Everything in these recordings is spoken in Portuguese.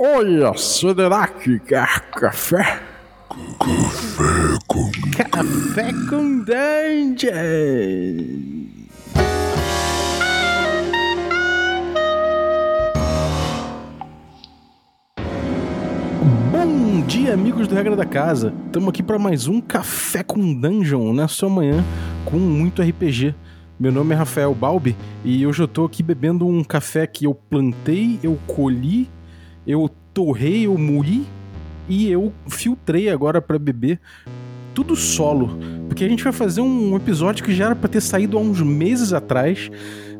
Olha, será que quer café? Café com Café com Dungeon! Bom dia, amigos do Regra da Casa. Estamos aqui para mais um Café com Dungeon na sua manhã com muito RPG. Meu nome é Rafael Balbi e hoje eu tô aqui bebendo um café que eu plantei, eu colhi, eu torrei, eu moí e eu filtrei agora para beber. Tudo solo, porque a gente vai fazer um episódio que já era para ter saído há uns meses atrás,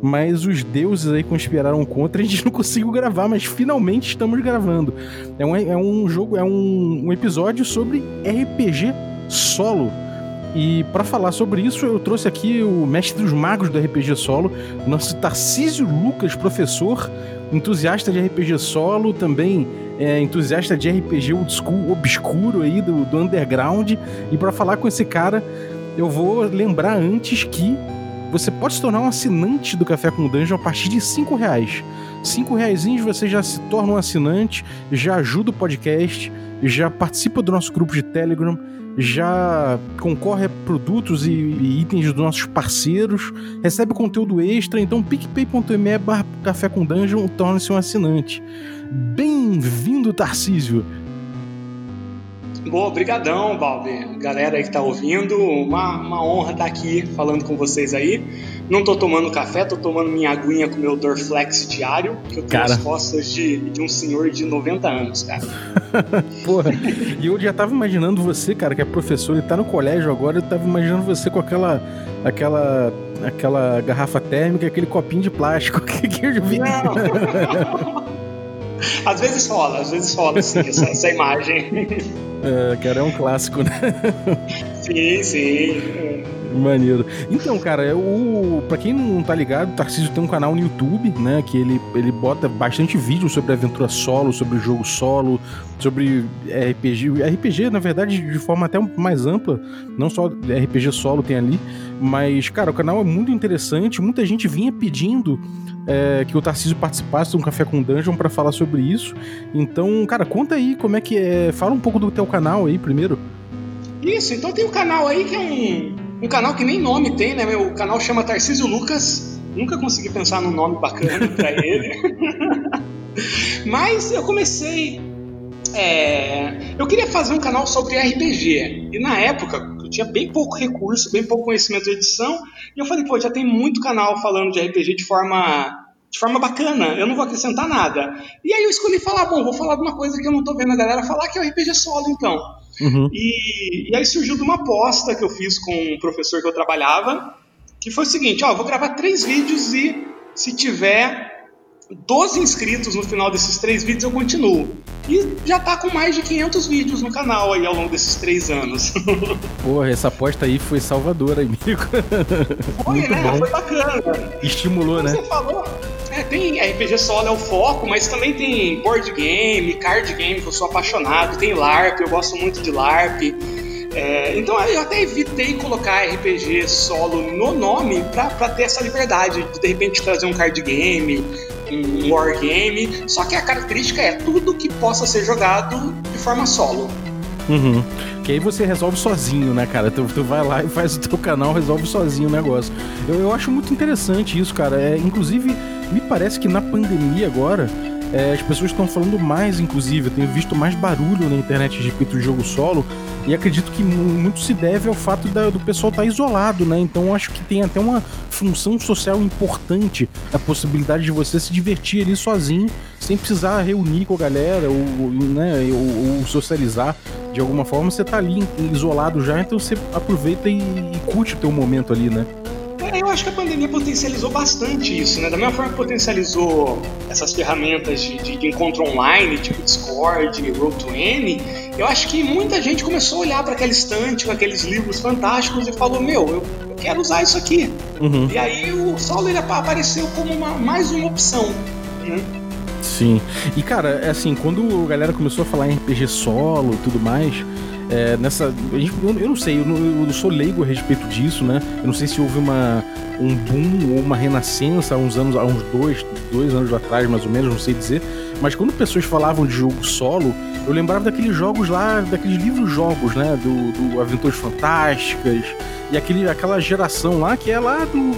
mas os deuses aí conspiraram contra, a gente não conseguiu gravar, mas finalmente estamos gravando. É um, é um jogo, é um, um episódio sobre RPG solo. E para falar sobre isso, eu trouxe aqui o mestre dos magos do RPG solo, nosso Tarcísio Lucas, professor, entusiasta de RPG solo, também é, entusiasta de RPG old school, obscuro aí do, do underground. E para falar com esse cara, eu vou lembrar antes que você pode se tornar um assinante do Café com Dungeon a partir de 5 reais. 5 reais você já se torna um assinante, já ajuda o podcast, já participa do nosso grupo de Telegram, já concorre a produtos e, itens dos nossos parceiros, recebe conteúdo extra, então picpay.me barra café com dungeon torna-se um assinante. Bem-vindo, Tarcísio! Boa, brigadão, Balbi. Galera aí que tá ouvindo, uma, uma honra estar aqui falando com vocês aí. Não tô tomando café, tô tomando minha aguinha com meu Dorflex diário, que eu tenho Cara. as costas de, de um senhor de 90 anos, cara. Porra, e eu já tava imaginando você, cara, que é professor e tá no colégio agora, eu tava imaginando você com aquela aquela aquela garrafa térmica, aquele copinho de plástico que, que eu vi. Não. Às vezes rola, às vezes rola, sim, essa, essa imagem. É, cara, é um clássico, né? Sim, sim. Maneiro. Então, cara, o para quem não tá ligado, o Tarcísio tem um canal no YouTube, né, que ele, ele bota bastante vídeo sobre aventura solo, sobre jogo solo, sobre RPG, RPG na verdade de forma até mais ampla, não só RPG solo tem ali, mas cara, o canal é muito interessante, muita gente vinha pedindo é, que o Tarcísio participasse de um café com Dungeon para falar sobre isso. Então, cara, conta aí como é que é, fala um pouco do teu canal aí primeiro. Isso, então tem um canal aí que é um, um canal que nem nome tem, né? O canal chama Tarcísio Lucas. Nunca consegui pensar num nome bacana pra ele. Mas eu comecei. é, eu queria fazer um canal sobre RPG. E na época eu tinha bem pouco recurso, bem pouco conhecimento de edição. E eu falei, pô, já tem muito canal falando de RPG de forma. De forma bacana, eu não vou acrescentar nada. E aí eu escolhi falar, bom, vou falar de uma coisa que eu não tô vendo a galera falar, que é o RPG solo, então. Uhum. E, e aí surgiu de uma aposta que eu fiz com um professor que eu trabalhava, que foi o seguinte, ó, vou gravar três vídeos e se tiver 12 inscritos no final desses três vídeos eu continuo. E já tá com mais de 500 vídeos no canal aí ao longo desses três anos. Porra, essa aposta aí foi salvadora, amigo. Foi, Muito né? bom. Foi bacana. Estimulou, Como né? você falou, é, tem RPG solo é o foco, mas também tem board game, card game, que eu sou apaixonado, tem LARP, eu gosto muito de LARP. É, então eu até evitei colocar RPG solo no nome pra, pra ter essa liberdade de de repente trazer um card game, um wargame. Só que a característica é tudo que possa ser jogado de forma solo. Uhum. Que aí você resolve sozinho, né, cara? Tu, tu vai lá e faz o teu canal, resolve sozinho o negócio. Eu, eu acho muito interessante isso, cara. É, inclusive, me parece que na pandemia agora, é, as pessoas estão falando mais, inclusive. Eu tenho visto mais barulho na internet respeito do jogo solo. E acredito que mu- muito se deve ao fato da- do pessoal estar isolado, né? Então acho que tem até uma função social importante a possibilidade de você se divertir ali sozinho, sem precisar reunir com a galera ou, né, ou, ou socializar de alguma forma. Você tá ali isolado já, então você aproveita e, e curte o teu momento ali, né? É, eu acho que a pandemia potencializou bastante isso, né? Da mesma forma que potencializou essas ferramentas de, de- de encontro online, tipo Discord, Roll20, eu acho que muita gente começou a olhar para aquela estante com aqueles livros fantásticos e falou: Meu, eu, eu quero usar isso aqui. Uhum. E aí o solo ele apa- apareceu como uma, mais uma opção. Né? Sim. E cara, é assim, quando a galera começou a falar em RPG solo e tudo mais, é, nessa. eu, não sei, eu não, eu sou leigo a respeito disso, né? Eu não sei se houve uma. um boom ou uma renascença há uns anos, há uns dois, dois anos atrás, mais ou menos, não sei dizer. Mas quando pessoas falavam de jogo solo, eu lembrava daqueles jogos lá, daqueles livros-jogos, né? Do, do Aventuras Fantásticas e aquele, aquela geração lá que é lá do,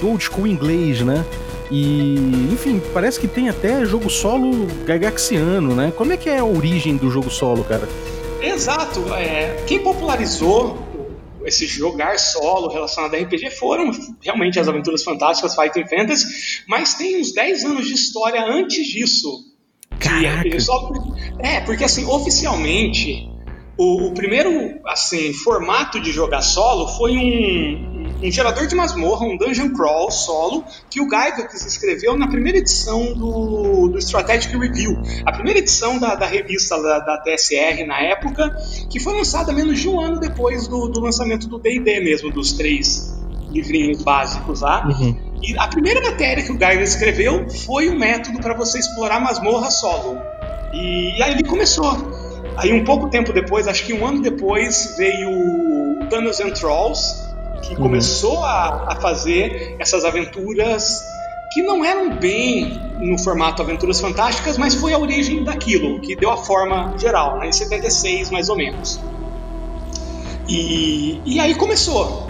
do old school inglês, né? E, enfim, parece que tem até jogo solo gagaxiano, né? Como é que é a origem do jogo solo, cara? Exato. É, quem popularizou esse jogar solo relacionado a RPG foram realmente as Aventuras Fantásticas Fighting Fantasy, mas tem uns 10 anos de história antes disso. Caraca. Solo, é, porque assim, oficialmente, o, o, primeiro assim formato de jogar solo foi um, um gerador de masmorra, um dungeon crawl solo, que o Gygax escreveu na primeira edição do, do Strategic Review, a primeira edição da, da revista da, da, TSR na época, que foi lançada menos de um ano depois do, do lançamento do D&D mesmo, dos três livrinhos básicos lá. Uhum. E a primeira matéria que o Gygax escreveu foi o método para você explorar masmorra solo. E, aí ele começou. Aí um pouco tempo depois, acho que um ano depois, veio o Dungeons and Trolls, que uhum. começou a, a fazer essas aventuras que não eram bem no formato Aventuras Fantásticas, mas foi a origem daquilo, que deu a forma geral, né, em 76 mais ou menos. E, e aí começou.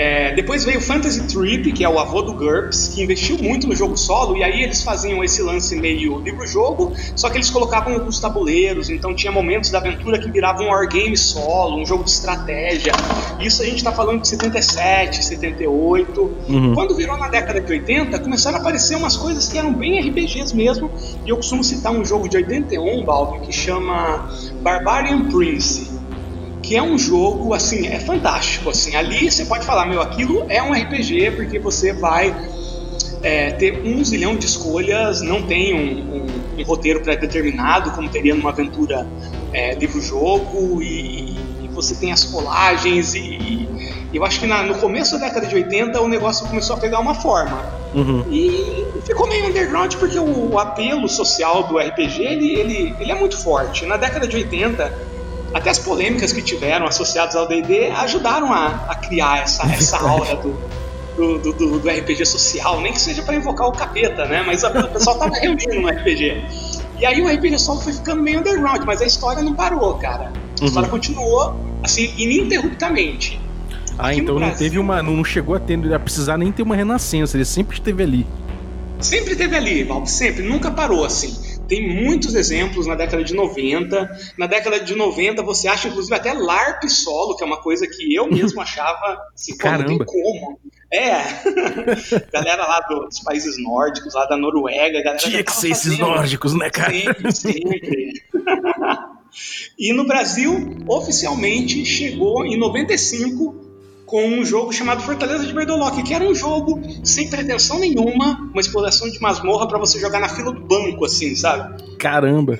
É, depois veio o Fantasy Trip, que é o avô do GURPS, que investiu muito no jogo solo, e aí eles faziam esse lance meio livro-jogo, só que eles colocavam alguns tabuleiros, então tinha momentos da aventura que viravam um wargame solo, um jogo de estratégia. Isso a gente está falando de 77, 78. Uhum. Quando virou na década de 80, começaram a aparecer umas coisas que eram bem RPGs mesmo, e eu costumo citar um jogo de 81, Balvin, que chama Barbarian Prince que é um jogo, assim, é fantástico, assim, ali você pode falar, meu, aquilo é um RPG, porque você vai é, ter um zilhão de escolhas, não tem um, um, um roteiro pré-determinado, como teria numa aventura é, livro-jogo, e, e, você tem as colagens, e, e eu acho que na, no começo da década de 80 o negócio começou a pegar uma forma. Uhum. E ficou meio underground porque o, o, apelo social do RPG ele, ele, ele é muito forte. Na década de 80 até as polêmicas que tiveram associadas ao D&D ajudaram a, a criar essa, essa aura do, do, do, do, RPG social, nem que seja para invocar o capeta, né? Mas a, o pessoal tava reunindo no RPG. E aí o RPG solo foi ficando meio underground, mas a história não parou, cara. A uhum. história continuou, assim, ininterruptamente. Ah, Aqui então não teve uma. Não chegou a, ter, a precisar nem ter uma renascença, ele sempre esteve ali. Sempre esteve ali, Val, sempre, nunca parou assim. Tem muitos exemplos na década de 90. Na década de 90 você acha inclusive até LARP solo, que é uma coisa que eu mesmo achava assim, Caramba. não tem como. É. galera lá dos países nórdicos, lá da Noruega, galera Tinha que ser esses nórdicos, né, cara? Sempre, sempre. e no Brasil, oficialmente, chegou em 95 com um jogo chamado Fortaleza de Berdolock, que era um jogo sem pretensão nenhuma, uma exploração de masmorra para você jogar na fila do banco, assim, sabe? Caramba!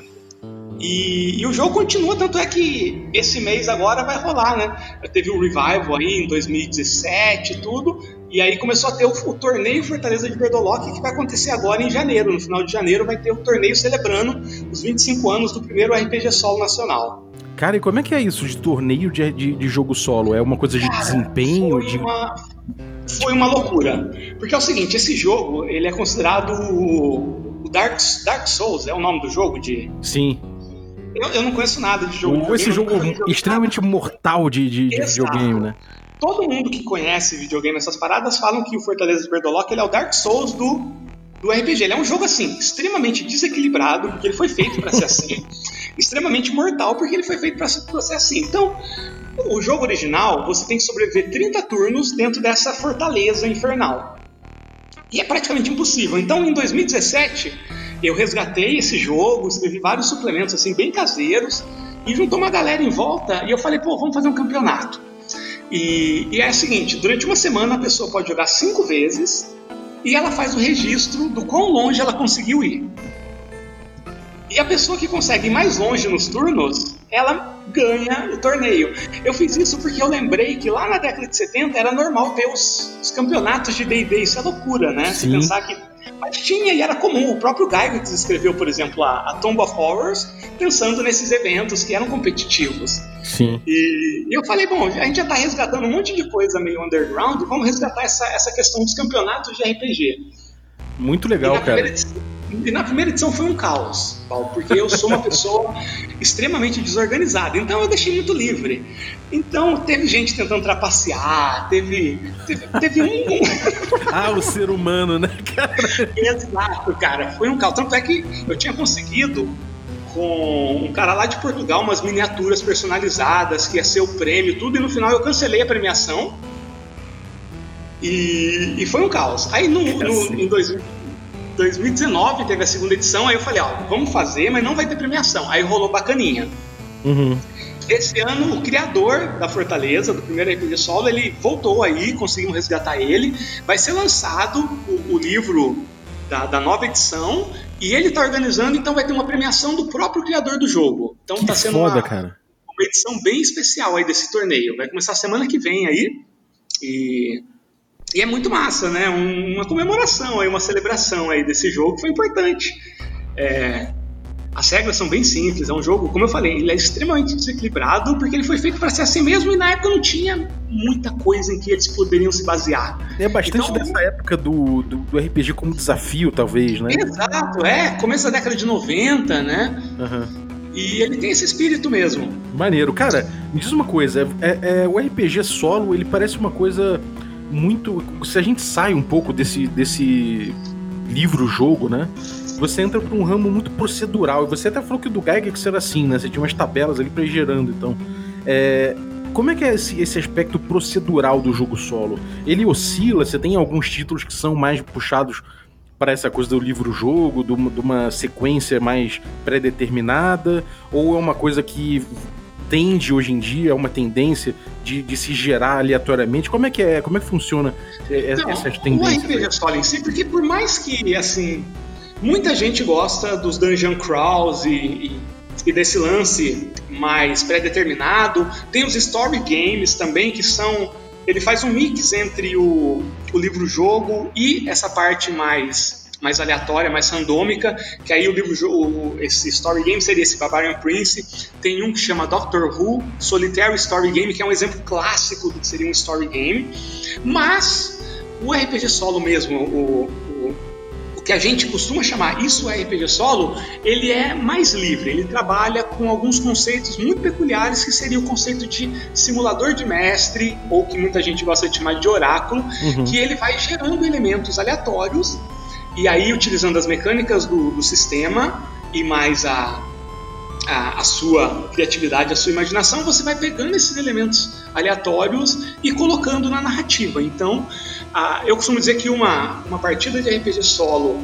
E, e, o jogo continua, tanto é que esse mês agora vai rolar, né? Teve o Revival aí em 2017 e tudo, e aí começou a ter o, o, torneio Fortaleza de Berdolock, que vai acontecer agora em janeiro. No final de janeiro vai ter o torneio celebrando os 25 anos do primeiro RPG Solo Nacional. Cara, e como é que é isso de torneio de, de, de jogo solo? É uma coisa de Cara, desempenho? Foi, de... uma, foi uma loucura. Porque é o seguinte, esse jogo, ele é considerado o Dark, Dark Souls, é o nome do jogo de... Sim. Eu, eu não conheço nada de jogo. Ou esse jogo extremamente mortal de, de, de videogame, né? Todo mundo que conhece videogame, essas paradas, falam que o Fortaleza de Berdolock ele é o Dark Souls do, do RPG. Ele é um jogo, assim, extremamente desequilibrado, porque ele foi feito para ser assim. extremamente mortal, porque ele foi feito para ser assim. Então, o jogo original, você tem que sobreviver 30 turnos dentro dessa fortaleza infernal. E é praticamente impossível. Então, em 2017, eu resgatei esse jogo, escrevi vários suplementos assim bem caseiros e juntou uma galera em volta e eu falei, pô, vamos fazer um campeonato. E, e é o seguinte, durante uma semana a pessoa pode jogar cinco vezes e ela faz o registro do quão longe ela conseguiu ir. E a pessoa que consegue ir mais longe nos turnos, ela ganha o torneio. Eu fiz isso porque eu lembrei que lá na década de 70 era normal ver os, os campeonatos de D&D, isso é loucura, né? Você pensar que mas tinha e era comum. O próprio Gygax escreveu, por exemplo, a, a Tomb of Horrors, pensando nesses eventos que eram competitivos. Sim. E, e eu falei, bom, a gente já está resgatando um monte de coisa meio underground, vamos resgatar essa, essa questão dos campeonatos de RPG. Muito legal, cara. Edição, e na primeira edição foi um caos, Paulo, porque eu sou uma pessoa extremamente desorganizada, então eu deixei muito livre. Então teve gente tentando trapacear, teve, teve, teve um. ah, o ser humano, né, cara? Exato, cara. Foi um caos. Tanto é que eu tinha conseguido com um cara lá de Portugal umas miniaturas personalizadas que ia ser o prêmio, tudo, e no final eu cancelei a premiação. E, e foi um caos. Aí no, no em 2000, 2019 teve a segunda edição, aí eu falei, ó, vamos fazer, mas não vai ter premiação. Aí rolou bacaninha. Uhum. Esse ano, o criador da Fortaleza, do primeiro RPG solo, ele voltou aí, conseguimos resgatar ele. Vai ser lançado o, o livro da, da, nova edição e ele está organizando, então vai ter uma premiação do próprio criador do jogo. Então que tá sendo foda, uma, cara. uma edição bem especial aí desse torneio. Vai começar semana que vem aí. E e é muito massa, né? Um, uma comemoração aí, uma celebração aí desse jogo que foi importante. É, as regras são bem simples, é um jogo, como eu falei, ele é extremamente desequilibrado porque ele foi feito para ser assim mesmo e na época não tinha muita coisa em que eles poderiam se basear. É bastante então, dessa época do, do, do, RPG como desafio, talvez, né? Exato, é. Começo da década de 90, né? Uhum. E ele tem esse espírito mesmo. Maneiro. Cara, me diz uma coisa, é, é, o RPG solo, ele parece uma coisa muito. Se a gente sai um pouco desse, desse livro-jogo, né? Você entra para um ramo muito procedural. E você até falou que o do Gygax era assim, né? Você tinha umas tabelas ali para ir gerando. Então, é, como é que é esse, esse aspecto procedural do jogo solo? Ele oscila? Você tem alguns títulos que são mais puxados para essa coisa do livro-jogo, de uma sequência mais pré-determinada? Ou é uma coisa que tende hoje em dia, é uma tendência de, de, se gerar aleatoriamente? Como é que é? Como é que funciona então, essas tendências? O RPG solo em si, porque por mais que assim muita gente gosta dos dungeon crawls e, e, e desse lance mais pré-determinado, tem os story games também que são ele faz um mix entre o, o livro-jogo e essa parte mais mais aleatória, mais randômica, que aí o livro, o, esse story game seria esse Barbarian Prince. Tem um que chama Doctor Who Solitary Story Game, que é um exemplo clássico do que seria um story game. Mas o RPG solo mesmo, o, o, o que a gente costuma chamar isso é RPG solo, ele é mais livre. Ele trabalha com alguns conceitos muito peculiares, que seria o conceito de simulador de mestre, ou que muita gente gosta de chamar de oráculo, uhum. que ele vai gerando elementos aleatórios e aí, utilizando as mecânicas do, do sistema e mais a, a, a, sua criatividade, a sua imaginação, você vai pegando esses elementos aleatórios e colocando na narrativa. Então, a, eu costumo dizer que uma, uma partida de RPG solo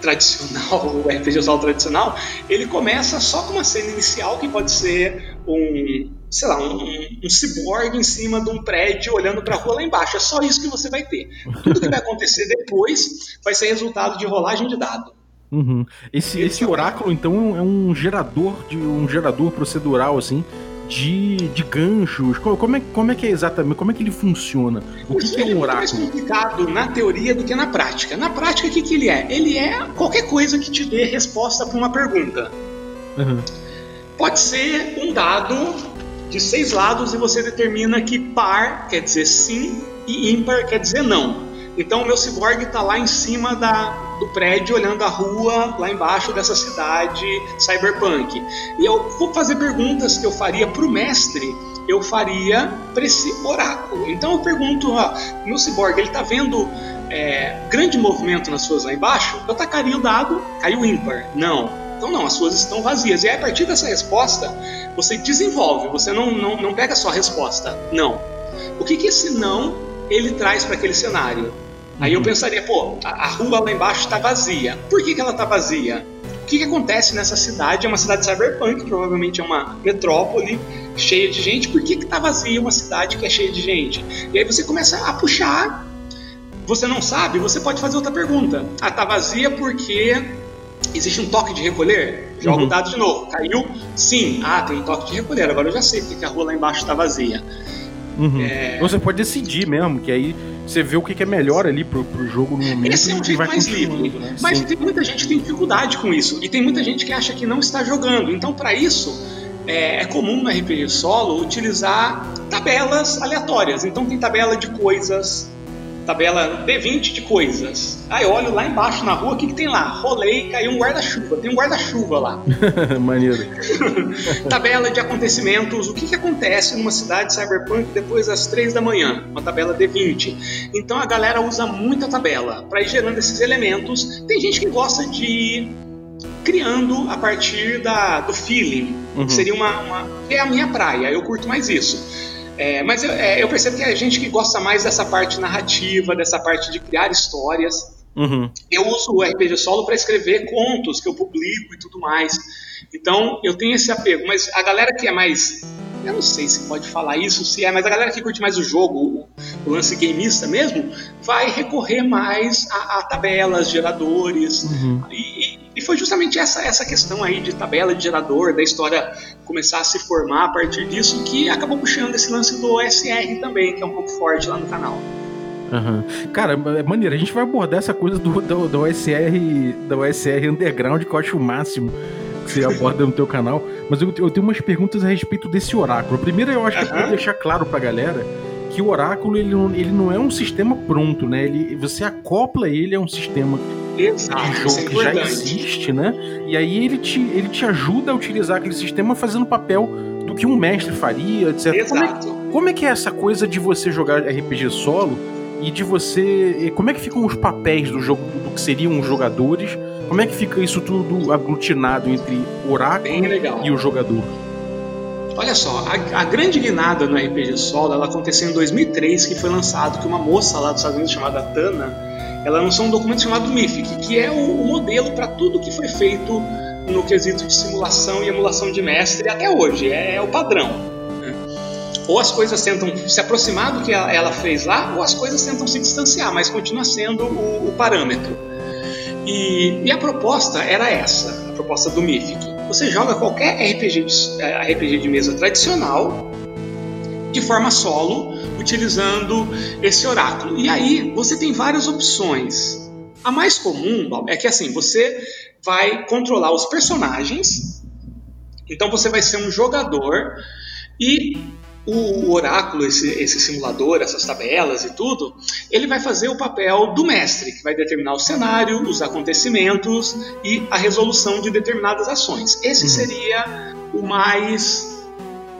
tradicional, o RPG solo tradicional, ele começa só com uma cena inicial que pode ser um, sei lá, um, um ciborgue em cima de um prédio olhando para a rua lá embaixo. É só isso que você vai ter. Tudo que vai acontecer depois vai ser resultado de rolagem de dado. Uhum. Esse, esse oráculo, então, é um gerador de um gerador procedural, assim, de, de ganchos. Como é, como é que é exatamente? Como é que ele funciona? O que, que é um oráculo? É mais complicado na teoria do que na prática. Na prática, o que, que ele é? Ele é qualquer coisa que te dê resposta para uma pergunta. Uhum. Pode ser um dado de seis lados e você determina que par quer dizer sim e ímpar quer dizer não. Então o meu cyborg está lá em cima da, do prédio, olhando a rua lá embaixo dessa cidade cyberpunk. E eu vou fazer perguntas que eu faria para o mestre, eu faria para esse oráculo. Então eu pergunto, ó, meu cyborg, ele está vendo é, grande movimento nas suas lá embaixo? Eu tacaria o dado, caiu ímpar. Não. Então, não, as suas estão vazias. E aí, a partir dessa resposta, você desenvolve, você não, não, não pega só a resposta, não. O que, que esse não ele traz para aquele cenário? Aí eu uhum. pensaria, pô, a, a rua lá embaixo está vazia. Por que, que ela está vazia? O que, que acontece nessa cidade? É uma cidade cyberpunk, provavelmente é uma metrópole cheia de gente. Por que está vazia uma cidade que é cheia de gente? E aí você começa a puxar. Você não sabe? Você pode fazer outra pergunta. Ah, tá vazia porque Existe um toque de recolher? Joga Uhum. o dado de novo. Caiu? Sim. Ah, tem um toque de recolher. Agora eu já sei porque que a rua lá embaixo está vazia. Uhum. É. Você pode decidir mesmo, que aí você vê o que é melhor ali pro, pro jogo no momento Esse é um jeito mais livre. né? Mas Sim. tem muita gente que tem dificuldade com isso. E tem muita gente que acha que não está jogando. Então, para isso, é, é comum no RPG solo utilizar tabelas aleatórias. Então, tem tabela de coisas, tabela D20 de coisas. Aí eu olho lá embaixo na rua, o que, que tem lá? Rolei, caiu um guarda-chuva. Tem um guarda-chuva lá. Maneiro. tabela de acontecimentos, o que, que acontece numa cidade cyberpunk depois das 3 da manhã, uma tabela D20. Então a galera usa muita tabela para ir gerando esses elementos. Tem gente que gosta de ir criando a partir da, do feeling, Uhum. que seria uma, uma- é a minha praia, eu curto mais isso. É, mas eu, é, eu percebo que é gente que gosta mais dessa parte narrativa, dessa parte de criar histórias. Uhum. Eu uso o RPG Solo para escrever contos que eu publico e tudo mais. Então eu tenho esse apego. Mas a galera que é mais. Eu não sei se pode falar isso, se é, mas a galera que curte mais o jogo, o, o lance gameista mesmo, vai recorrer mais a, a tabelas, geradores. Uhum. E, e foi justamente essa, essa questão aí de tabela de gerador, da história começar a se formar a partir disso, que acabou puxando esse lance do OSR também, que é um pouco forte lá no canal. Aham. Cara, é maneiro. A gente vai abordar essa coisa do, do, do OSR, da OSR Underground, que eu acho o máximo que você aborda no teu canal. Mas eu, eu tenho umas perguntas a respeito desse oráculo. Primeiro, eu acho que é pra Aham. deixar claro pra galera que o oráculo ele não, ele não é um sistema pronto, né? Ele, você acopla ele a um sistema Exato, de é jogo que já existe, né? E aí ele te, ele te ajuda a utilizar aquele sistema fazendo o papel do que um mestre faria, etc. Como é, Exato. como é que é essa coisa de você jogar RPG solo e de você. Como é que ficam os papéis do jogo, do que seriam os jogadores? Como é que fica isso tudo aglutinado entre o oráculo e o jogador? Olha só, a, a grande guinada no RPG Solo, ela aconteceu em 2003, que foi lançado que uma moça lá dos Estados Unidos chamada Tana, ela lançou um documento chamado Mythic, que é o, modelo para tudo que foi feito no quesito de simulação e emulação de mestre até hoje, é, é o padrão. né? Ou as coisas tentam se aproximar do que ela, fez lá, ou as coisas tentam se distanciar, mas continua sendo o, o parâmetro. E, e a proposta era essa, a proposta do Mythic. Você joga qualquer RPG de, eh, RPG de mesa tradicional de forma solo, utilizando esse oráculo. E aí você tem várias opções. A mais comum é que assim, você vai controlar os personagens. Então você vai ser um jogador e o oráculo, esse, esse simulador, essas tabelas e tudo, ele vai fazer o papel do mestre, que vai determinar o cenário, os acontecimentos e a resolução de determinadas ações. Esse Uhum. seria o mais.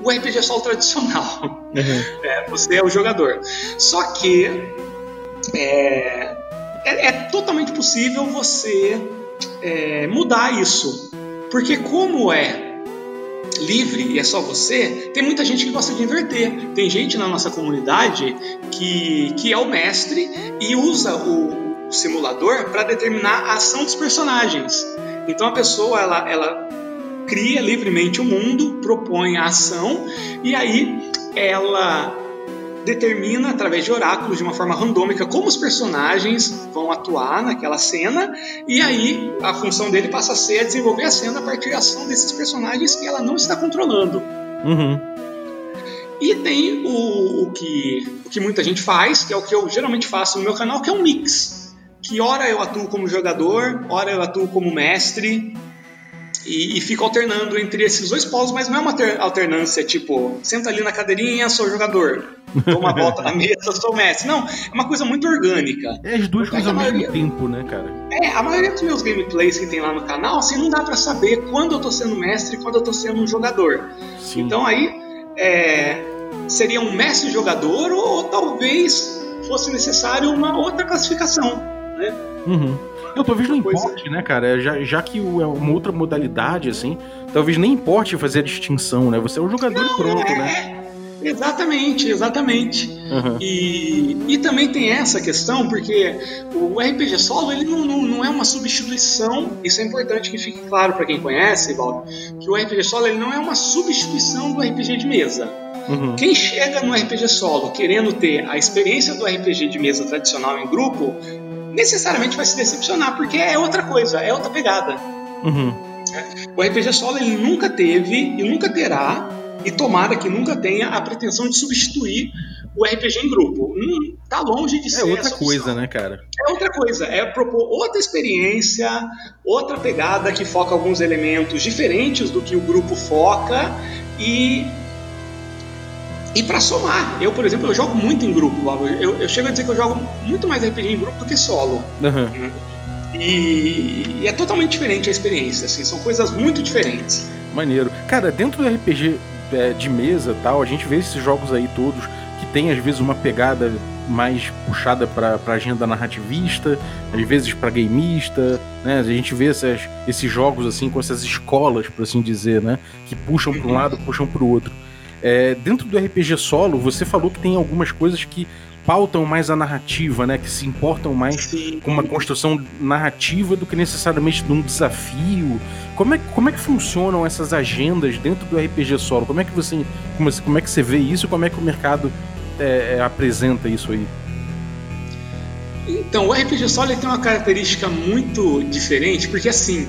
O RPG solo tradicional. É, você é o jogador. Só que é, é, é totalmente possível você é, mudar isso. Porque como é livre e é só você, tem muita gente que gosta de inverter. Tem gente na nossa comunidade que, que é o mestre e usa o, o simulador para determinar a ação dos personagens. Então a pessoa ela, ela cria livremente o mundo, propõe a ação e aí ela determina através de oráculos de uma forma randômica como os personagens vão atuar naquela cena e aí a função dele passa a ser desenvolver a cena a partir da ação desses personagens que ela não está controlando. Uhum. E tem o, o que, o que muita gente faz, que é o que eu geralmente faço no meu canal, que é um mix. Que ora eu atuo como jogador, ora eu atuo como mestre, e, e fico alternando entre esses dois polos, mas não é uma ter- alternância tipo, senta ali na cadeirinha, sou jogador, dou uma volta na mesa, sou mestre. Não, é uma coisa muito orgânica. É as duas coisas ao a mesmo maioria- tempo, né, cara? É, a maioria dos meus gameplays que tem lá no canal, assim, não dá pra saber quando eu tô sendo mestre e quando eu tô sendo um jogador. Sim. Então aí é, seria um mestre jogador ou, talvez fosse necessário uma outra classificação. Né? Uhum. Eu talvez não importe, né, cara? Já, já que o- é uma outra modalidade, assim, talvez nem importe fazer a distinção, né? Você é um jogador e pronto, né? É, exatamente, exatamente. Uhum. E, e também tem essa questão, porque o RPG solo ele não, não, não é uma substituição, isso é importante que fique claro para quem conhece, Valdo, que o RPG solo ele não é uma substituição do RPG de mesa. Uhum. Quem chega no RPG solo querendo ter a experiência do RPG de mesa tradicional em grupo, necessariamente vai se decepcionar, porque é outra coisa, é outra pegada. Uhum. O RPG solo ele nunca teve e nunca terá, e tomara que nunca tenha a pretensão de substituir o RPG em grupo. Hum, tá longe de É ser outra essa coisa, né, cara? É outra coisa, é propor outra experiência, outra pegada que foca alguns elementos diferentes do que o grupo foca e e para somar. Eu, por exemplo, eu jogo muito em grupo. Eu, eu chego a dizer que eu jogo muito mais RPG em grupo do que solo. Aham. E, e é totalmente diferente a experiência, assim, são coisas muito diferentes. Maneiro. Cara, dentro do RPG é, de mesa e tal, a gente vê esses jogos aí todos que tem às vezes uma pegada mais puxada pra, pra agenda narrativista, às vezes pra gameista, né? A gente vê essas, esses jogos assim com essas escolas, por assim dizer, né? Que puxam pra um lado, puxam pro outro. É, dentro do RPG solo, você falou que tem algumas coisas que pautam mais a narrativa, né? Que se importam mais Sim. com uma construção narrativa do que necessariamente de um desafio. Como é, como é que funcionam essas agendas dentro do RPG solo? Como é que você como, como é que você vê isso? Como é que o mercado é, é, apresenta isso aí? Então, o RPG solo tem uma característica muito diferente, porque assim,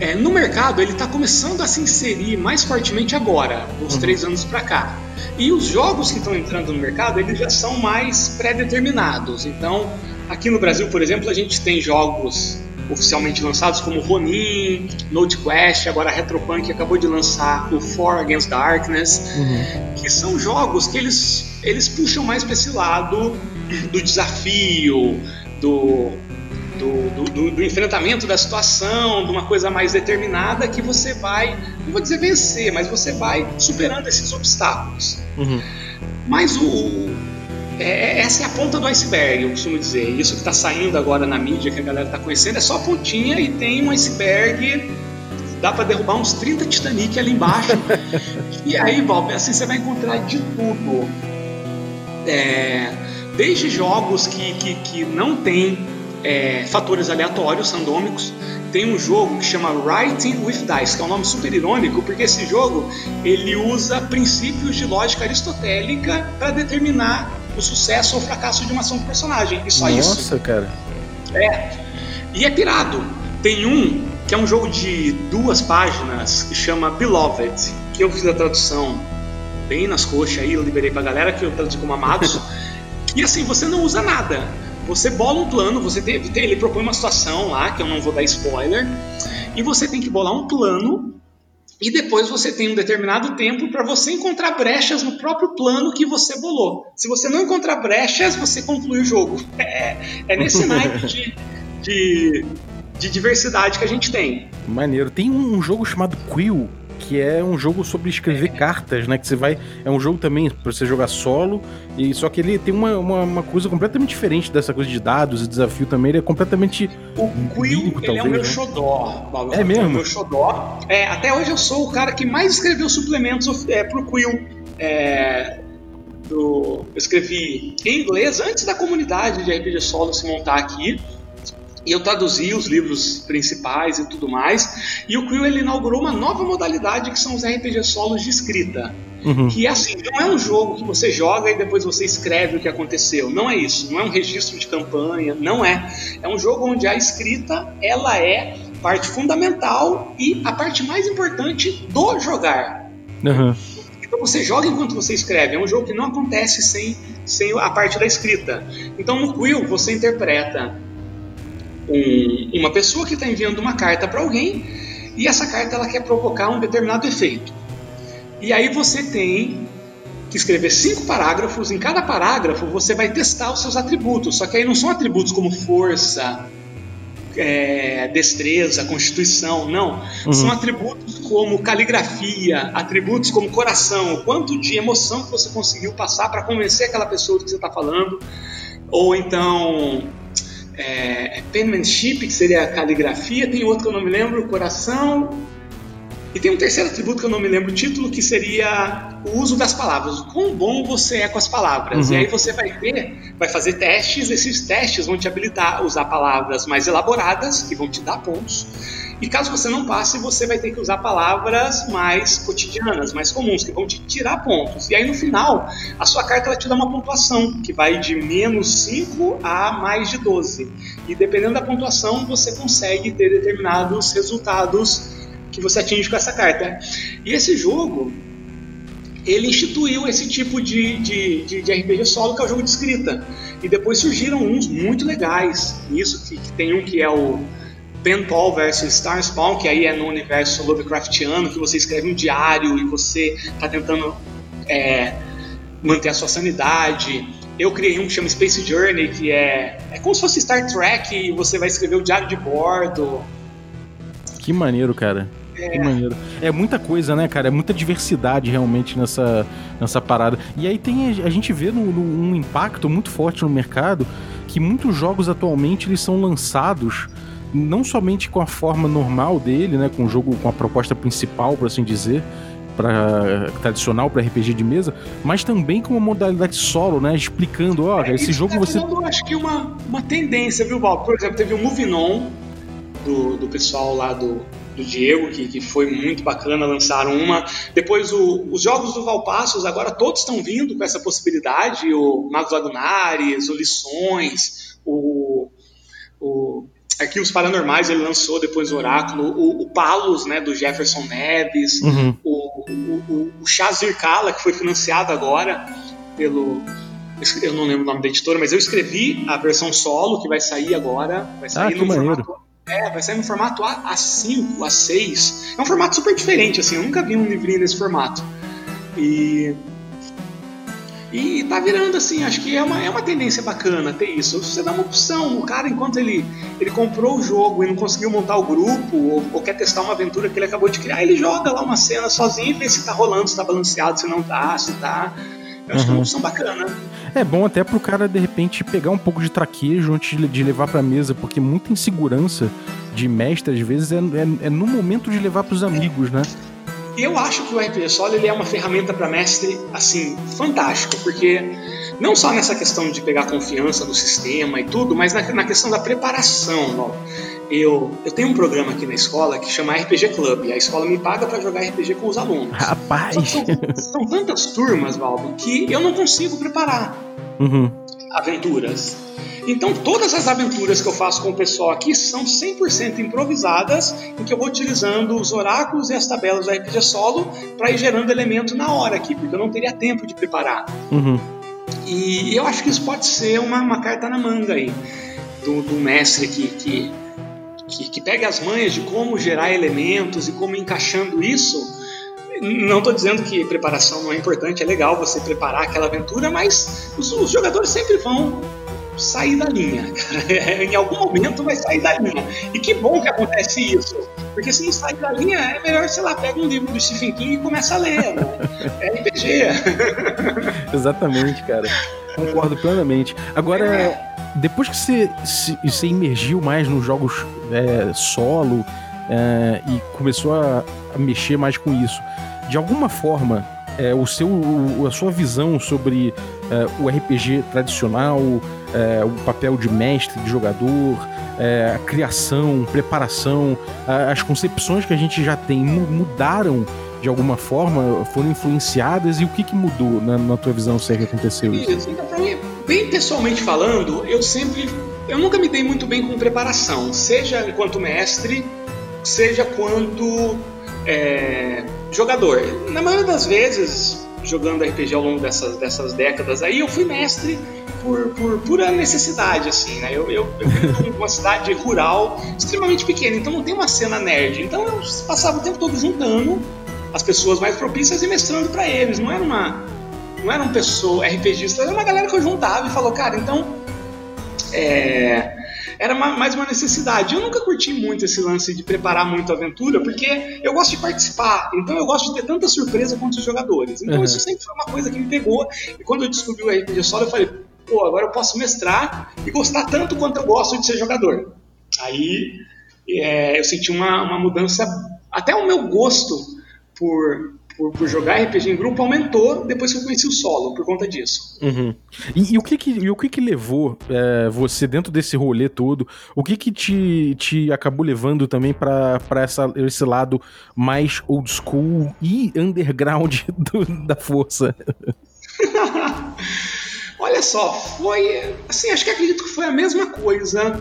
é, no mercado ele está começando a se inserir mais fortemente agora, uns Uhum. três anos para cá. E os jogos que estão entrando no mercado eles já são mais pré-determinados. Então, aqui no Brasil, por exemplo, a gente tem jogos oficialmente lançados como Ronin, Note Quest, agora a Retropunk acabou de lançar o For Against Darkness que são jogos que eles, eles puxam mais para esse lado do desafio, do, do, do- do- enfrentamento da situação, de uma coisa mais determinada que você vai, não vou dizer vencer, mas você vai superando esses obstáculos. Uhum. Mas o. é- essa é a ponta do iceberg, eu costumo dizer. Isso que está saindo agora na mídia, que a galera está conhecendo, é só a pontinha e tem um iceberg. Dá para derrubar uns 30 Titanic ali embaixo. e aí, Bob, assim você vai encontrar de tudo. É, desde jogos que, que, que não tem é, fatores aleatórios, randômicos. Tem um jogo que chama Writing with Dice, que é um nome super irônico, porque esse jogo ele usa princípios de lógica aristotélica para determinar o sucesso ou fracasso de uma ação do personagem. E só isso. Nossa, cara. E é pirado. Tem um que é um jogo de duas páginas que chama Beloved, que eu fiz a tradução bem nas coxas aí, eu liberei pra galera que eu traduzi como Amados. e assim, você não usa nada. Você bola um plano, você tem, ele propõe uma situação lá, que eu não vou dar spoiler, e você tem que bolar um plano e depois você tem um determinado tempo para você encontrar brechas no próprio plano que você bolou. Se você não encontrar brechas, você conclui o jogo. É, é nesse naipe de, de, de diversidade que a gente tem. Maneiro. Tem um jogo chamado Quill, que é um jogo sobre escrever cartas, né? Que você vai. É um jogo também pra você jogar solo. E só que ele tem uma, uma, uma coisa completamente diferente dessa coisa de dados e desafio também. Ele é completamente. O Quill, Lírico, ele é o talvez, meu né? xodó. Paulo. É mesmo? o meu xodó. É, até hoje eu sou o cara que mais escreveu suplementos é, pro Quill. É, do, eu escrevi em inglês antes da comunidade de RPG solo se montar aqui. E eu traduzi os livros principais e tudo mais. E o Quill ele inaugurou uma nova modalidade que são os RPG solos de escrita. Uhum. Que é assim, não é um jogo que você joga e depois você escreve o que aconteceu. Não é isso. Não é um registro de campanha. Não é. É um jogo onde a escrita ela é parte fundamental e a parte mais importante do jogar. Uhum. Então você joga enquanto você escreve. É um jogo que não acontece sem, sem a parte da escrita. Então no Quill você interpreta um- uma pessoa que está enviando uma carta para alguém e essa carta ela quer provocar um determinado efeito. E aí você tem que escrever cinco parágrafos. Em cada parágrafo você vai testar os seus atributos. Só que aí não são atributos como força, é, destreza, constituição, não. São atributos como caligrafia, atributos como coração, o quanto de emoção que você conseguiu passar para convencer aquela pessoa do que você está falando, ou então é, penmanship, que seria a caligrafia, tem outro que eu não me lembro, coração, e tem um terceiro atributo que eu não me lembro o título, que seria o uso das palavras. O quão bom você é com as palavras. Uhum. E aí você vai ter, vai fazer testes, esses testes vão te habilitar a usar palavras mais elaboradas, que vão te dar pontos. E caso você não passe, você vai ter que usar palavras mais cotidianas, mais comuns, que vão te tirar pontos. E aí no final, a sua carta te dá uma pontuação, que vai de menos 5 a mais de 12. E dependendo da pontuação, você consegue ter determinados resultados que você atinge com essa carta. E esse jogo, ele instituiu esse tipo de, de, de, de, RPG solo que é o jogo de escrita. E depois surgiram uns muito legais nisso, que, que tem um que é o Pentol versus Star Spawn, que aí é no universo Lovecraftiano, que você escreve um diário e você está tentando é, manter a sua sanidade. Eu criei um que chama Space Journey, que é, é como se fosse Star Trek e você vai escrever o diário de bordo. Que maneiro, cara. É. Que maneiro. É muita coisa, né, cara? É muita diversidade realmente nessa, nessa parada. E aí tem a gente vê no, no, um impacto muito forte no mercado que muitos jogos atualmente eles são lançados não somente com a forma normal dele, né, com o jogo com a proposta principal, por assim dizer, para tradicional para RPG de mesa, mas também com uma modalidade solo, né, explicando, ó, oh, é, esse jogo tá você Eu acho que uma, uma tendência, viu, Val? Por exemplo, teve o Moving On do, do pessoal lá do do Diego, que, que foi muito bacana, lançaram uma. Depois o, os jogos do Valpassos, agora todos estão vindo com essa possibilidade, o Magos Lagunares, o Lições, o, o Arquivos Paranormais ele lançou depois o Oráculo, o, o Palos, né, do Jefferson Neves, uhum. o, o, o Shazir Kala, que foi financiado agora pelo eu não lembro o nome da editora, mas eu escrevi a versão solo que vai sair agora, vai sair ah, no formato é, vai sair no formato A, A5, A6. É um formato super diferente, assim, eu nunca vi um livrinho nesse formato. E. E tá virando assim, acho que é uma, é uma tendência bacana ter isso. Você dá uma opção, o cara, enquanto ele, ele comprou o jogo e não conseguiu montar o grupo, ou, ou quer testar uma aventura que ele acabou de criar, ele joga lá uma cena sozinho e vê se tá rolando, se tá balanceado, se não tá, se tá. Eu acho uhum. que é uma uhum. opção bacana. É bom até pro cara, de repente, pegar um pouco de traquejo antes de levar pra mesa, porque muita insegurança de mestre, às vezes, é, é, é no momento de levar pros amigos, né? Eu acho que o RPG Solo ele é uma ferramenta para mestre, assim, fantástico, porque não só nessa questão de pegar confiança no sistema e tudo, mas na, na questão da preparação. Ó. Eu, eu tenho um programa aqui na escola que chama RPG Club, a escola me paga para jogar RPG com os alunos. Rapaz! São, são, tantas turmas, Valdo, que eu não consigo preparar uhum. aventuras. Então, todas as aventuras que eu faço com o pessoal aqui são 100% improvisadas, em que eu vou utilizando os oráculos e as tabelas do RPG Solo para ir gerando elemento na hora aqui, porque eu não teria tempo de preparar. Uhum. E eu acho que isso pode ser uma, uma carta na manga aí, do, do mestre que, que, que, que pega as manhas de como gerar elementos e como encaixando isso. Não estou dizendo que preparação não é importante, é legal você preparar aquela aventura, mas os, os jogadores sempre vão sair da linha. em algum momento vai sair da linha. E que bom que acontece isso. Porque se não sair da linha, é melhor, sei lá, pega um livro do Stephen King e começa a ler. Né? É RPG. Exatamente, cara. Concordo plenamente. Agora, é. depois que você, você emergiu mais nos jogos é, solo é, e começou a, a, mexer mais com isso, de alguma forma, é, o seu, a sua visão sobre é, o RPG tradicional, é, o papel de mestre, de jogador, é, a criação, preparação, a, as concepções que a gente já tem mudaram de alguma forma, foram influenciadas e o que, que mudou na, na tua visão, se é que aconteceu isso? isso. Então, bem pessoalmente falando, eu sempre, eu nunca me dei muito bem com preparação, seja enquanto mestre, seja quanto é, jogador. Na maioria das vezes, jogando RPG ao longo dessas, dessas décadas aí, eu fui mestre por, por pura necessidade, assim, né? Eu, eu, eu vim de uma cidade rural extremamente pequena, então não tem uma cena nerd. Então eu passava o tempo todo juntando as pessoas mais propícias e mestrando para eles. Não era uma. Não era uma pessoa RPGista, era uma galera que eu juntava e falou, cara, então. É, era mais uma necessidade. Eu nunca curti muito esse lance de preparar muito a aventura, porque eu gosto de participar, então eu gosto de ter tanta surpresa quanto os jogadores. Então uhum. isso sempre foi uma coisa que me pegou. E quando eu descobri o RPG Solo, eu falei, pô, agora eu posso mestrar e gostar tanto quanto eu gosto de ser jogador. Aí é, eu senti uma, uma mudança, até o meu gosto por, por, por, jogar RPG em grupo aumentou depois que eu conheci o solo, por conta disso. Uhum. E, e, o que que, e o que, que levou é, você dentro desse rolê todo? O que que te, te acabou levando também para esse lado mais old school e underground do, da força? Olha só, foi assim, acho que acredito que foi a mesma coisa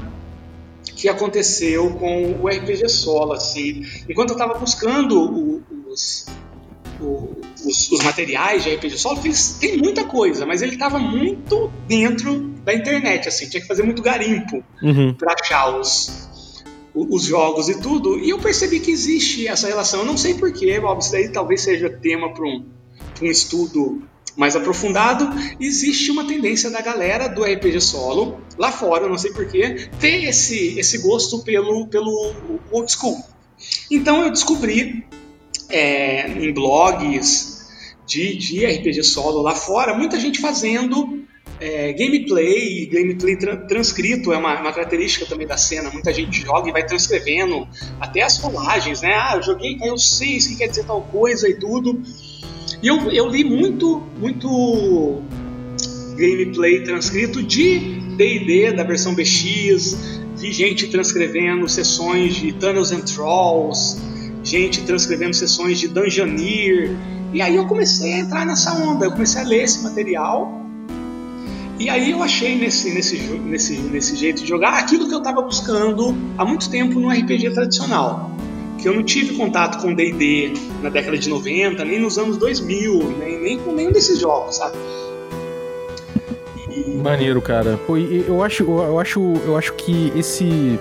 que aconteceu com o RPG solo, assim. Enquanto eu estava buscando os, os, os, materiais de RPG solo, eles tem muita coisa, mas ele estava muito dentro da internet, assim, tinha que fazer muito garimpo uhum. para achar os, os jogos e tudo. E eu percebi que existe essa relação. Eu não sei porquê, Bob, isso daí talvez seja tema para um, um estudo mais aprofundado, existe uma tendência da galera do RPG solo, lá fora, não sei porquê, ter esse, esse gosto pelo, pelo old school. Então eu descobri é, em blogs de, de RPG solo lá fora, muita gente fazendo é, gameplay, gameplay tra transcrito é uma, uma, característica também da cena. Muita gente joga e vai transcrevendo até as rolagens, né? Ah, eu joguei, caiu 6, que quer dizer tal coisa e tudo. E eu, eu li muito, muito gameplay transcrito de D&D da versão BX, vi gente transcrevendo sessões de Tunnels and Trolls, gente transcrevendo sessões de Dungeoneer, e aí eu comecei a entrar nessa onda, eu comecei a ler esse material, e aí eu achei nesse, nesse, nesse, nesse jeito de jogar aquilo que eu estava buscando há muito tempo no RPG tradicional que eu não tive contato com D&D na década de 90, nem nos anos 2000, nem, nem com nenhum desses jogos, sabe? E... Maneiro, cara. Pô, eu acho, eu acho, eu acho que esse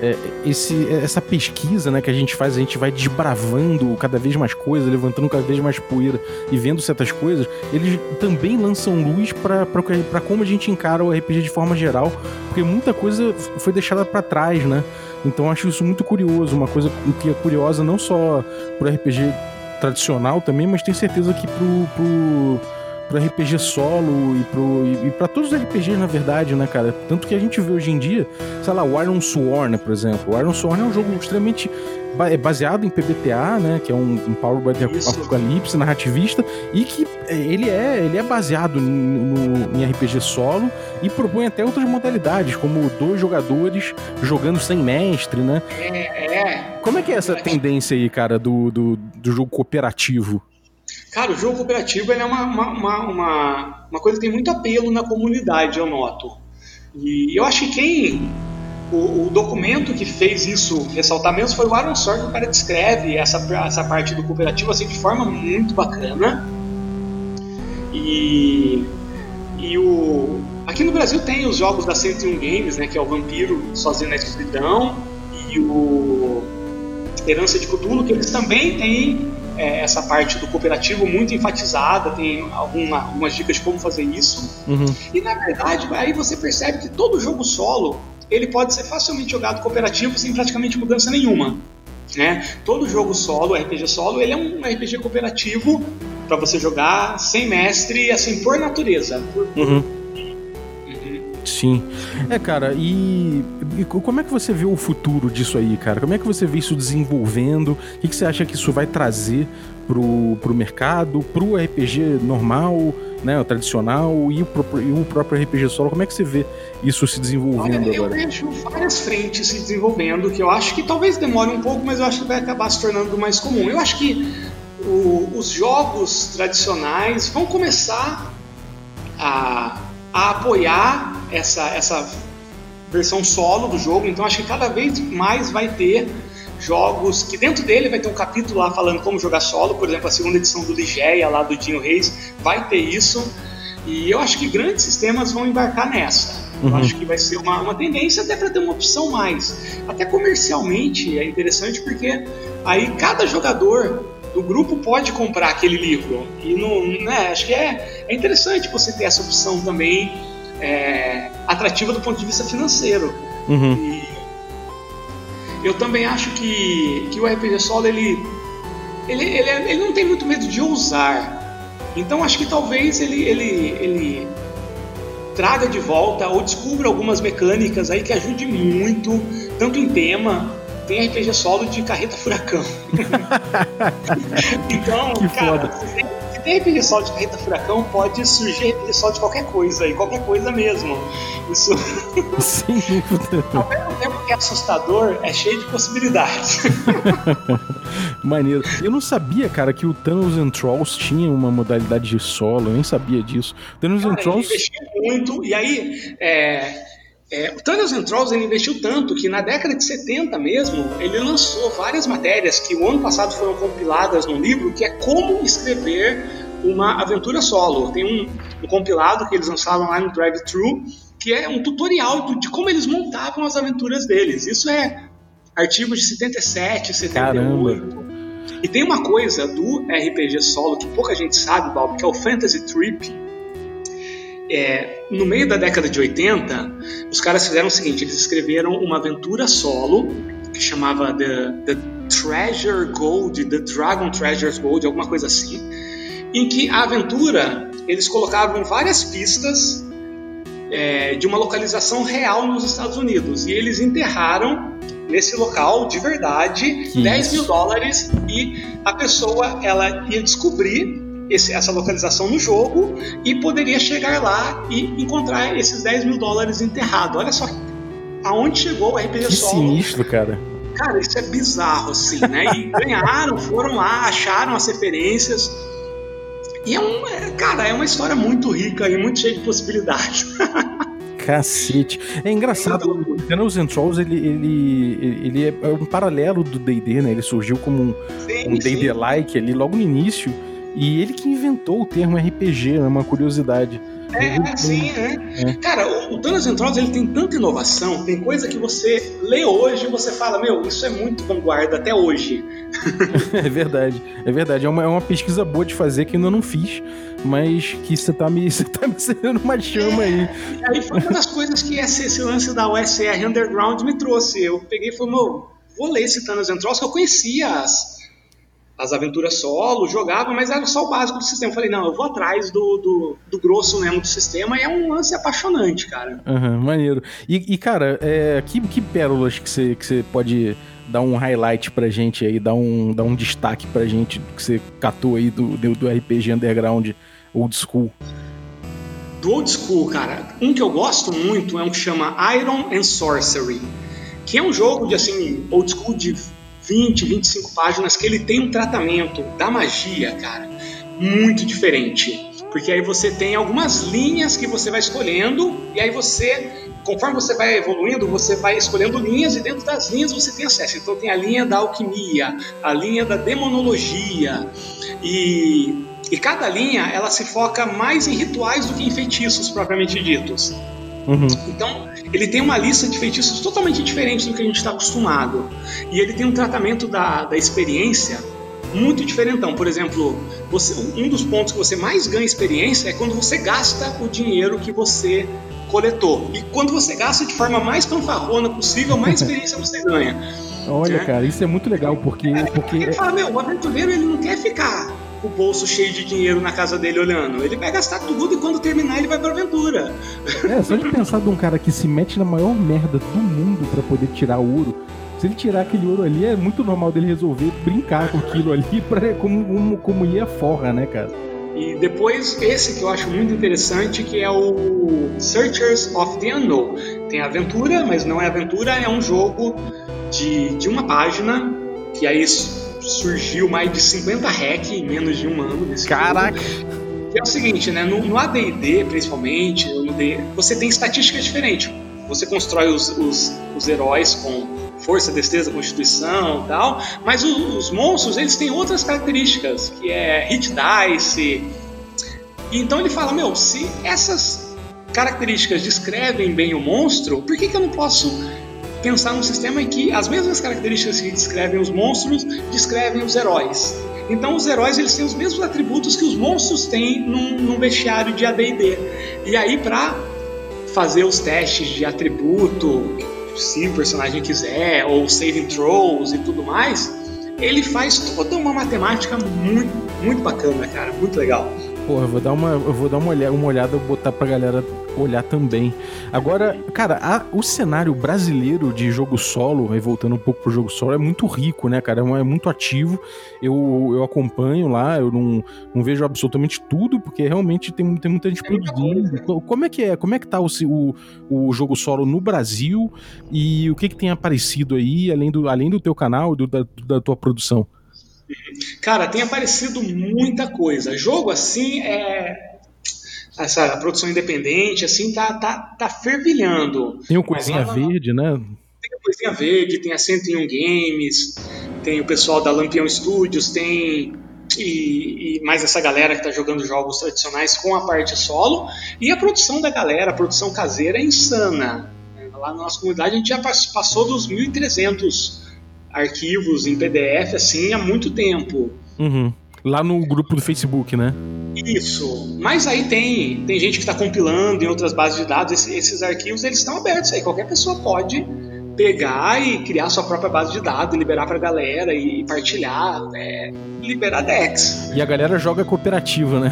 é, esse, essa pesquisa né, que a gente faz, a gente vai desbravando cada vez mais coisas, levantando cada vez mais poeira e vendo certas coisas, eles também lançam luz para como a gente encara o RPG de forma geral, porque muita coisa foi deixada para trás, né? Então acho isso muito curioso, uma coisa que é curiosa não só pro RPG tradicional também, mas tenho certeza que pro, pro, pro RPG solo e, pro, e, e para todos os RPGs, na verdade, né, cara? Tanto que a gente vê hoje em dia, sei lá, o Iron Sworn, por exemplo. O Iron Sworn é um jogo extremamente é baseado em PBTA, né? Que é um, um Power by Apocalipse narrativista e que é, ele é, ele é baseado no, no, em RPG solo e propõe até outras modalidades, como dois jogadores jogando sem mestre, né? É, é. Como é que é essa tendência aí, cara, do, do, do jogo cooperativo? Cara, o jogo cooperativo é uma, uma, uma, uma, coisa que tem muito apelo na comunidade, eu noto. E eu acho que quem o, o, documento que fez isso ressaltar mesmo foi o Aaron Sorkin, o cara descreve essa, essa parte do cooperativo assim, de forma muito bacana. E, e o, aqui no Brasil tem os jogos da 101 Games, né, que é o Vampiro Sozinho na Escuridão e o Herança de Cthulhu, que eles também têm é, essa parte do cooperativo muito enfatizada, tem alguma, algumas dicas de como fazer isso. Uhum. E na verdade, aí você percebe que todo jogo solo ele pode ser facilmente jogado cooperativo sem praticamente mudança nenhuma. Né? Todo jogo solo, RPG solo, ele é um RPG cooperativo para você jogar sem mestre, assim, por natureza. Por... Uhum. Sim. É, cara, e, e, como é que você vê o futuro disso aí, cara? Como é que você vê isso desenvolvendo? O que, que você acha que isso vai trazer pro, pro mercado, pro RPG normal? né, o tradicional e o, próprio, e o próprio RPG solo. Como é que você vê isso se desenvolvendo Olha, agora? Eu vejo várias frentes se desenvolvendo, que eu acho que talvez demore um pouco, mas eu acho que vai acabar se tornando mais comum. Eu acho que o, os jogos tradicionais vão começar a, a apoiar essa, essa versão solo do jogo, então acho que cada vez mais vai ter jogos que dentro dele vai ter um capítulo lá falando como jogar solo, por exemplo, a segunda edição do Ligeia lá do Dinho Reis vai ter isso. E eu acho que grandes sistemas vão embarcar nessa. Eu uhum. acho que vai ser uma, uma tendência até para ter uma opção mais. Até comercialmente é interessante porque aí cada jogador do grupo pode comprar aquele livro. E não, né, acho que é, é interessante você ter essa opção também é, atrativa do ponto de vista financeiro. Uhum. E, eu também acho que, que o RPG solo ele, ele, ele, ele não tem muito medo de ousar. Então acho que talvez ele, ele, ele traga de volta ou descubra algumas mecânicas aí que ajude muito, tanto em tema, tem RPG solo de carreta furacão. então, Que cara, foda. Tem, solo de carreta furacão, pode surgir solo de qualquer coisa, e qualquer coisa mesmo. Isso, dúvida. ao mesmo tempo que é assustador, é cheio de possibilidades. Maneiro. Eu não sabia, cara, que o Thanos and Trolls tinha uma modalidade de solo, eu nem sabia disso. Thanos and Cara, ele Trolls. muito, e aí, é, é, o Thanos and Trolls ele investiu tanto que na década de 70 mesmo, ele lançou várias matérias que o ano passado foram compiladas num livro que é como escrever uma aventura solo. Tem um, um compilado que eles lançaram lá no Drive Thru, que é um tutorial de como eles montavam as aventuras deles. Isso é artigo de 77, 78. E tem uma coisa do RPG solo que pouca gente sabe, Bob, que é o Fantasy Trip. É, no meio da década de 80, os caras fizeram o seguinte: eles escreveram uma aventura solo que chamava The, The Treasure Gold, The Dragon Treasures Gold, alguma coisa assim, em que a aventura eles colocavam várias pistas é, de uma localização real nos Estados Unidos e eles enterraram nesse local de verdade Que 10 isso. mil dólares e a pessoa ela ia descobrir esse- essa localização no jogo e poderia chegar lá e encontrar esses 10 mil dólares enterrados. Olha só aonde chegou o RPG Que Solo. sinistro, cara. Cara, isso é bizarro, assim, né? E ganharam, foram lá, acharam as referências. E é um. é, cara, é uma história muito rica e muito cheia de possibilidades. Cacete. É engraçado, o Thanos and Trolls, ele, ele, ele é um paralelo do D&D, né? Ele surgiu como um, Sim, um. D&D-like ali logo no início. E ele que inventou o termo RPG, é uma curiosidade. É, sim, né? É. Cara, o, o Dungeons and Dragons, ele tem tanta inovação, tem coisa que você lê hoje e você fala, meu, isso é muito vanguarda até hoje. É verdade, é verdade. É uma, é uma pesquisa boa de fazer que eu ainda não fiz, mas que você tá me, você tá me acendendo uma chama aí. E aí foi uma das coisas que esse, esse lance da USR Underground me trouxe. Eu peguei e falei, meu, vou ler esse Dungeons and Dragons, que eu conhecia as, as aventuras solo, jogava, mas era só o básico do sistema. Eu falei, não, eu vou atrás do, do, do grosso mesmo do sistema, e é um lance apaixonante, cara. Aham, maneiro. E, e, cara, é, que, que pérolas que você, que pode dar um highlight pra gente aí, dar um, dar um destaque pra gente que você catou aí do, do, do RPG Underground Old School? Do old school, cara, um que eu gosto muito é um que chama Iron and Sorcery, que é um jogo de assim, old school de 20, 25 páginas, que ele tem um tratamento da magia, cara, muito diferente. Porque aí você tem algumas linhas que você vai escolhendo, e aí você, conforme você vai evoluindo, você vai escolhendo linhas, e dentro das linhas você tem acesso. Então tem a linha da alquimia, a linha da demonologia, e, e cada linha ela se foca mais em rituais do que em feitiços propriamente ditos. Uhum. Então, ele tem uma lista de feitiços totalmente diferente do que a gente está acostumado. E ele tem um tratamento da, da experiência muito diferentão. Por exemplo, você, um dos pontos que você mais ganha experiência é quando você gasta o dinheiro que você coletou. E quando você gasta de forma mais fanfarrona possível, mais experiência você ganha. Olha, É. cara, isso é muito legal, porque. porque Ele fala, meu, o aventureiro ele não quer ficar o bolso cheio de dinheiro na casa dele olhando. Ele vai gastar tudo e quando terminar ele vai pra aventura. é, só de pensar de um cara que se mete na maior merda do mundo pra poder tirar ouro. Se ele tirar aquele ouro ali, é muito normal dele resolver brincar com aquilo ali pra, como, como, como ia forra, né, cara? E depois esse que eu acho muito interessante, que é o Searchers of the Unknown. Tem aventura, mas não é aventura, é um jogo de, de uma página, que aí surgiu mais de 50 hack em menos de um ano. Nesse Caraca! Jogo. É o seguinte, né? No, no AD&D, principalmente, no D, você tem estatísticas diferentes. Você constrói os, os, os heróis com força, destreza, constituição e tal, mas os, os, monstros, eles têm outras características, que é hit dice. E então ele fala, meu, se essas características descrevem bem o monstro, por que, que eu não posso pensar num sistema em que as mesmas características que descrevem os monstros descrevem os heróis? Então os heróis eles têm os mesmos atributos que os monstros têm num, num bestiário de AD&D. E aí para fazer os testes de atributo, se o personagem quiser, ou saving throws e tudo mais, ele faz toda uma matemática muito, muito bacana, cara, muito legal. Porra, eu vou dar uma, eu vou dar uma olhada, uma olhada, botar pra galera olhar também. Agora, cara, a, o cenário brasileiro de jogo solo, aí voltando um pouco pro jogo solo, é muito rico, né, cara? É, é muito ativo. Eu, eu acompanho lá, eu não, não vejo absolutamente tudo, porque realmente tem, tem muita gente produzindo. Como é que é? Como é que tá o, o, o jogo solo no Brasil e o que que tem aparecido aí, além do, além do teu canal, do, da, da tua produção? Cara, tem aparecido muita coisa. Jogo assim é essa produção independente, assim, tá, tá, tá fervilhando. Tem o Coisinha Verde, né? Tem o Coisinha Verde, tem a 101 Games, tem o pessoal da Lampião Studios, tem e, e, mais essa galera que está jogando jogos tradicionais com a parte solo. E a produção da galera, a produção caseira é insana. Lá na nossa comunidade a gente já passou dos 1.300 arquivos em PDF assim há muito tempo. Uhum. Lá no grupo do Facebook, né? Isso. Mas aí tem, tem gente que está compilando em outras bases de dados. Esses, esses arquivos eles estão abertos aí. Qualquer pessoa pode pegar e criar sua própria base de dados, liberar para a galera e partilhar, é, liberar Dex. E a galera joga cooperativa, né?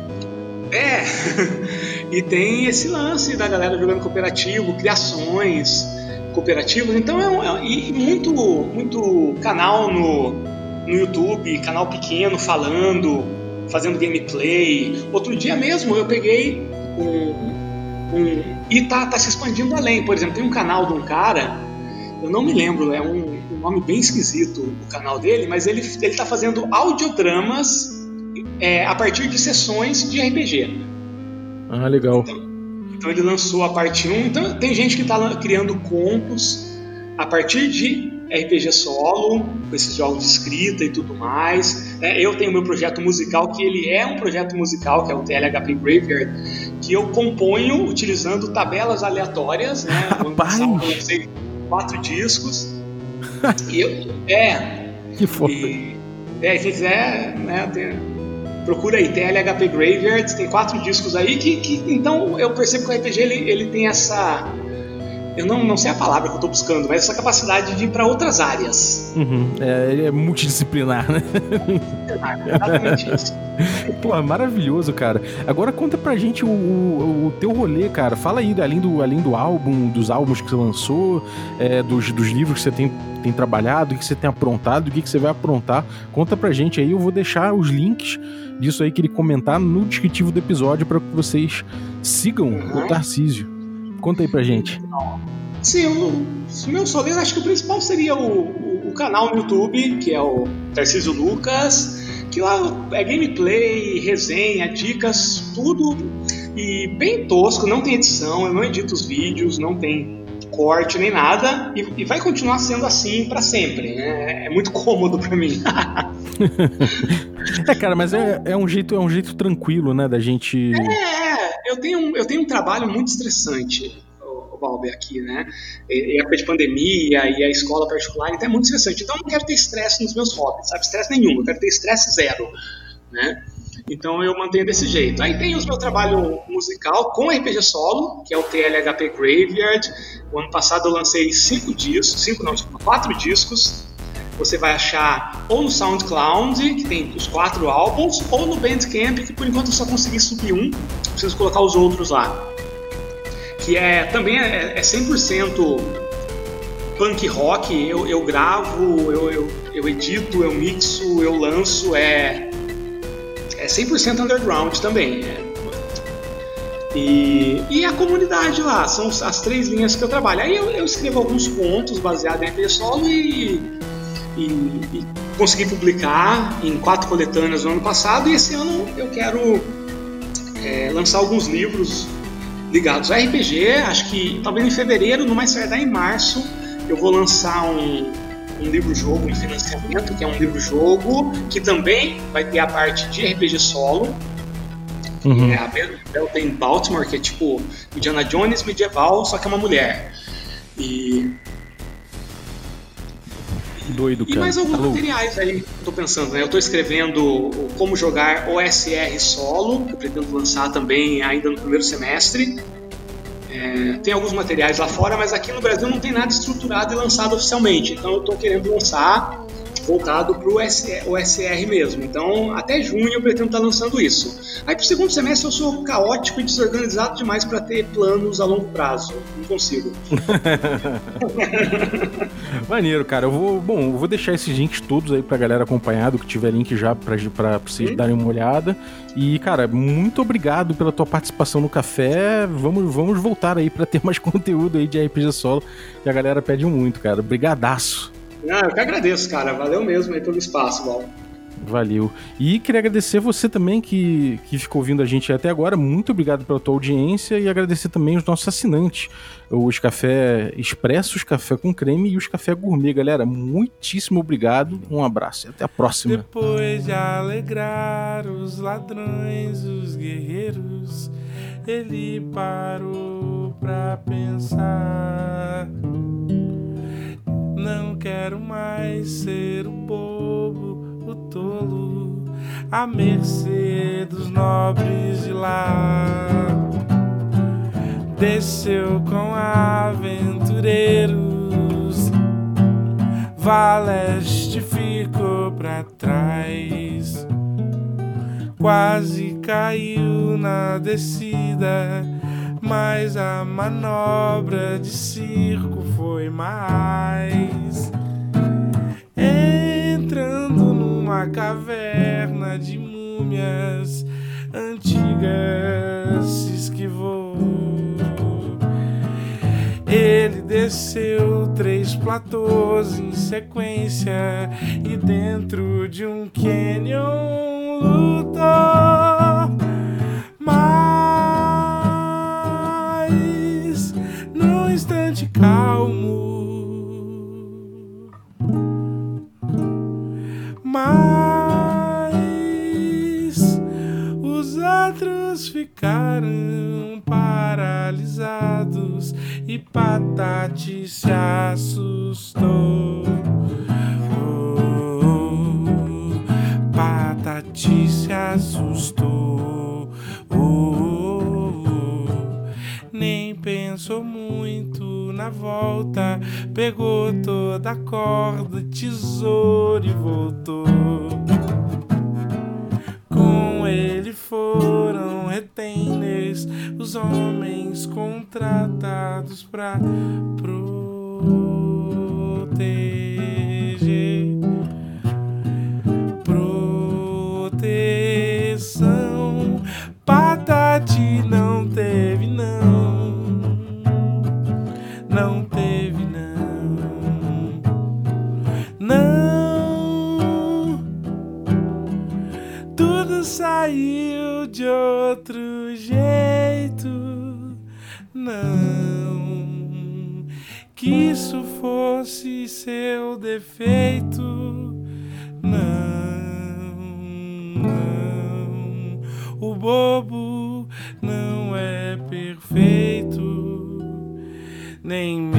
é. E tem esse lance da galera jogando cooperativo, criações cooperativas. Então é, um, é e muito muito canal no no YouTube, canal pequeno falando, fazendo gameplay. Outro dia mesmo eu peguei um, um e tá, tá se expandindo além. Por exemplo, tem um canal de um cara, eu não me lembro, é um, um nome bem esquisito o canal dele, mas ele ele tá fazendo audiodramas é, a partir de sessões de RPG. Ah, legal. Então, então ele lançou a parte 1. Então tem gente que está criando contos a partir de RPG solo, com esses jogos de escrita e tudo mais. É, eu tenho meu projeto musical, que ele é um projeto musical, que é o TLHP Graveyard, que eu componho utilizando tabelas aleatórias. Né? Eu lancei quatro discos. eu, é. Que foda. E, é, quem quiser, né, tem, procura aí, TLHP Graveyard, tem quatro discos aí que, que então eu percebo que o RPG ele, ele tem essa eu não, não sei a palavra que eu estou buscando, mas essa capacidade de ir para outras áreas. Uhum. É, ele é multidisciplinar, né? Exatamente isso. Pô, maravilhoso, cara. Agora conta pra gente o, o, o, teu rolê, cara. Fala aí, além do, além do álbum, dos álbuns que você lançou, é, dos, dos livros que você tem, tem trabalhado, o que você tem aprontado, o que, que você vai aprontar. Conta pra gente aí, eu vou deixar os links disso aí que ele comentar no descritivo do episódio para que vocês sigam uhum. o Tarcísio. Conta aí pra gente. Sim, o, meu solês, acho que o principal seria o, o, o, canal no YouTube, que é o Tarcísio Lucas, que lá é gameplay, resenha, dicas, tudo. E bem tosco, não tem edição, eu não edito os vídeos, não tem corte nem nada, e, e vai continuar sendo assim para sempre. Né? É muito cômodo para mim. é, cara, mas é, é, um jeito, é um jeito tranquilo, né, da gente. É, eu tenho, eu tenho um trabalho muito estressante. Valber, aqui, né? E, época de pandemia e a escola particular, então é muito estressante. Então eu não quero ter estresse nos meus hobbies, sabe? Estresse nenhum, eu quero ter estresse zero, né? Então eu mantenho desse jeito. Aí tem o meu trabalho musical com RPG solo, que é o TLHP Graveyard. O ano passado eu lancei cinco discos, cinco não, quatro discos. Você vai achar ou no SoundCloud, que tem os quatro álbuns, ou no Bandcamp, que por enquanto eu só consegui subir um, preciso colocar os outros lá que é também é, é 100% punk rock. Eu, eu gravo, eu, eu, eu, edito, eu mixo, eu lanço. É, é 100% underground também. É. E, e a comunidade lá, são as três linhas que eu trabalho. Aí eu, eu escrevo alguns contos baseados em RPG solo e, e, e, consegui publicar em quatro coletâneas no ano passado. E esse ano eu quero é, lançar alguns livros ligados a RPG. Acho que talvez em fevereiro, no mais tardar em março, eu vou lançar um, um livro-jogo em financiamento, que é um livro-jogo que também vai ter a parte de RPG solo. Uhum. É a Belden Baltimore, que é tipo Indiana Jones medieval, só que é uma mulher. E Doido, cara. E mais alguns Alô. materiais aí que eu tô pensando, né? Eu tô escrevendo como jogar OSR solo, que eu pretendo lançar também ainda no primeiro semestre. É, tem alguns materiais lá fora, mas aqui no Brasil não tem nada estruturado e lançado oficialmente. Então eu tô querendo lançar voltado para o SR mesmo. Então, até junho eu pretendo estar lançando isso. Aí, para o segundo semestre, eu sou caótico e desorganizado demais para ter planos a longo prazo. Consigo. Maneiro, cara. Eu vou, bom, eu vou deixar esses links todos aí pra galera acompanhar, do que tiver link já pra, pra vocês Sim. darem uma olhada. E, cara, muito obrigado pela tua participação no café. Vamos, vamos voltar aí para ter mais conteúdo aí de RPG solo, que a galera pede muito, cara. Brigadaço. Ah, eu que agradeço, cara. Valeu mesmo aí pelo espaço, Val. Valeu. E queria agradecer você também que, que ficou ouvindo a gente até agora. Muito obrigado pela tua audiência e agradecer também os nossos assinantes, os café expressos, café com creme e os café gourmet, galera. Muitíssimo obrigado. Um abraço e até a próxima. Depois de alegrar os ladrões, os guerreiros, ele parou pra pensar. Não quero mais ser o bobo tolo à mercê dos nobres de lá. Desceu com aventureiros, Valeste ficou pra trás. Quase caiu na descida, mas a manobra de circo foi mais. Entrando uma caverna de múmias antigas se esquivou. Ele desceu três platôs em sequência e dentro de um canyon lutou. Mas num instante calmo os outros ficaram paralisados e Patati se assustou. Oh, Patati se assustou. Oh, nem pensou muito na volta pegou toda a corda, tesouro e voltou. Com ele foram retainers, os homens contratados pra proteger. Defeito. Não, não, o bobo não é perfeito, nem